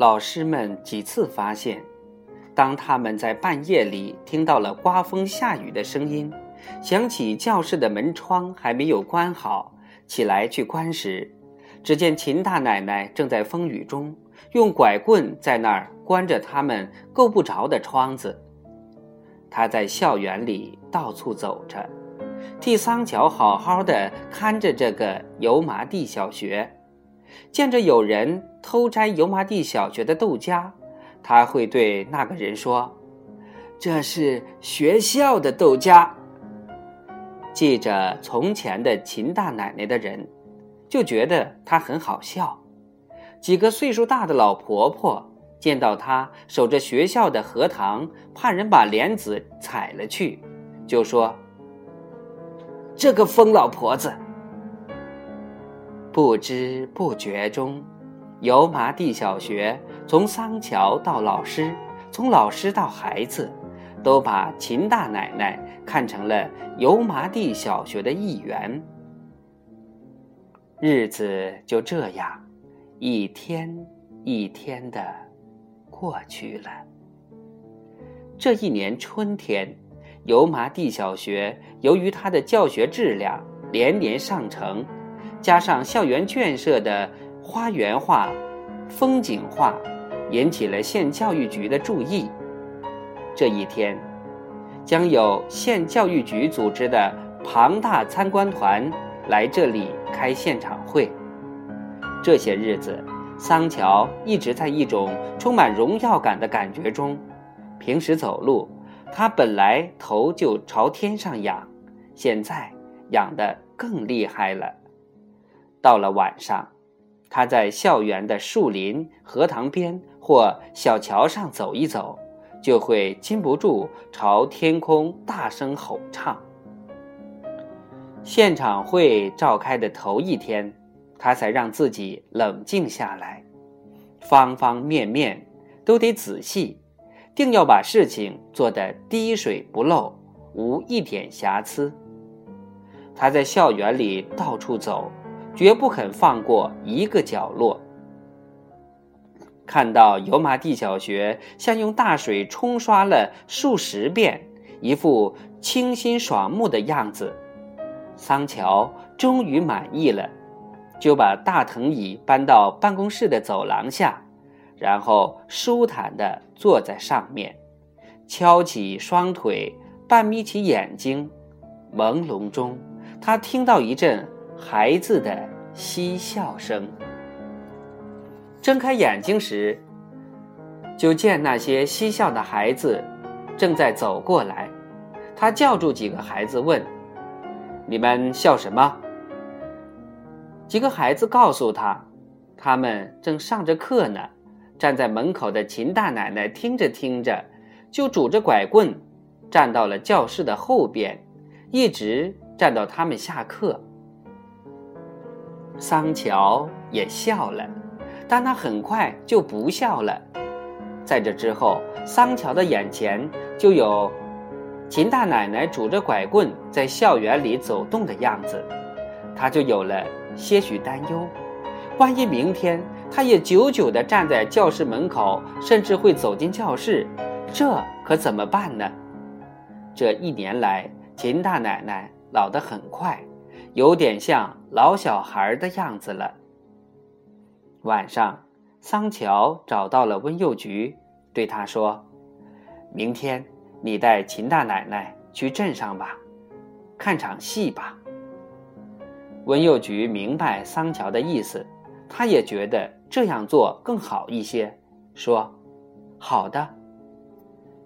老师们几次发现，当他们在半夜里听到了刮风下雨的声音，想起教室的门窗还没有关好，起来去关时，只见秦大奶奶正在风雨中用拐棍在那儿关着他们够不着的窗子。她在校园里到处走着，替桑乔好好的看着这个油麻地小学。见着有人偷摘油麻地小学的豆荚，他会对那个人说：“这是学校的豆荚。”记着从前的秦大奶奶的人，就觉得她很好笑。几个岁数大的老婆婆见到她守着学校的荷塘，怕人把莲子采了去，就说：“这个疯老婆子。”不知不觉中，油麻地小学从桑乔到老师，从老师到孩子，都把秦大奶奶看成了油麻地小学的一员。日子就这样，一天一天的过去了。这一年春天，油麻地小学由于它的教学质量连年上乘。加上校园建设的花园化、风景化，引起了县教育局的注意。这一天，将有县教育局组织的庞大参观团来这里开现场会。这些日子，桑乔一直在一种充满荣耀感的感觉中。平时走路，他本来头就朝天上仰，现在仰得更厉害了。到了晚上，他在校园的树林、荷塘边或小桥上走一走，就会禁不住朝天空大声吼唱。现场会召开的头一天，他才让自己冷静下来，方方面面都得仔细，定要把事情做得滴水不漏，无一点瑕疵。他在校园里到处走。绝不肯放过一个角落。看到油麻地小学像用大水冲刷了数十遍，一副清新爽目的样子，桑乔终于满意了，就把大藤椅搬到办公室的走廊下，然后舒坦地坐在上面，翘起双腿，半眯起眼睛，朦胧中，他听到一阵。孩子的嬉笑声。睁开眼睛时，就见那些嬉笑的孩子正在走过来。他叫住几个孩子问：“你们笑什么？”几个孩子告诉他，他们正上着课呢。站在门口的秦大奶奶听着听着，就拄着拐棍，站到了教室的后边，一直站到他们下课。桑乔也笑了，但他很快就不笑了。在这之后，桑乔的眼前就有秦大奶奶拄着拐棍在校园里走动的样子，他就有了些许担忧：万一明天他也久久地站在教室门口，甚至会走进教室，这可怎么办呢？这一年来，秦大奶奶老得很快。有点像老小孩的样子了。晚上，桑乔找到了温幼菊，对他说：“明天你带秦大奶奶去镇上吧，看场戏吧。”温幼菊明白桑乔的意思，他也觉得这样做更好一些，说：“好的。”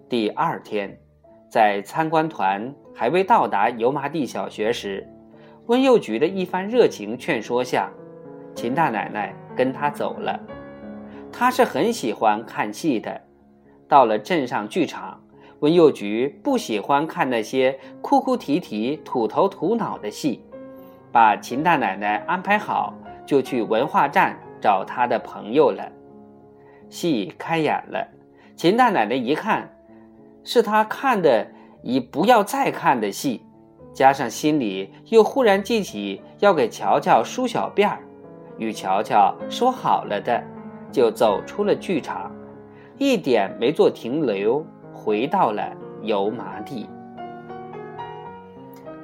第二天，在参观团还未到达油麻地小学时。温幼菊的一番热情劝说下，秦大奶奶跟他走了。他是很喜欢看戏的。到了镇上剧场，温幼菊不喜欢看那些哭哭啼啼、土头土脑的戏，把秦大奶奶安排好，就去文化站找他的朋友了。戏开演了，秦大奶奶一看，是他看的已不要再看的戏。加上心里又忽然记起要给乔乔梳小辫儿，与乔乔说好了的，就走出了剧场，一点没做停留，回到了油麻地。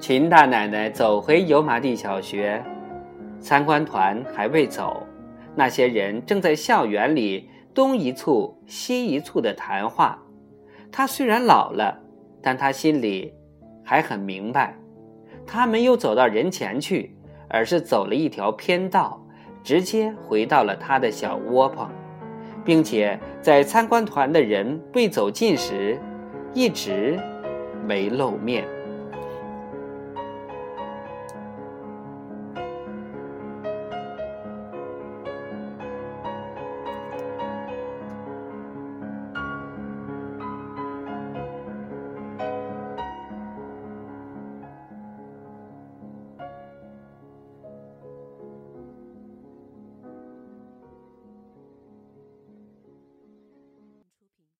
秦大奶奶走回油麻地小学，参观团还未走，那些人正在校园里东一簇西一簇的谈话。她虽然老了，但她心里还很明白。他没有走到人前去，而是走了一条偏道，直接回到了他的小窝棚，并且在参观团的人未走近时，一直没露面。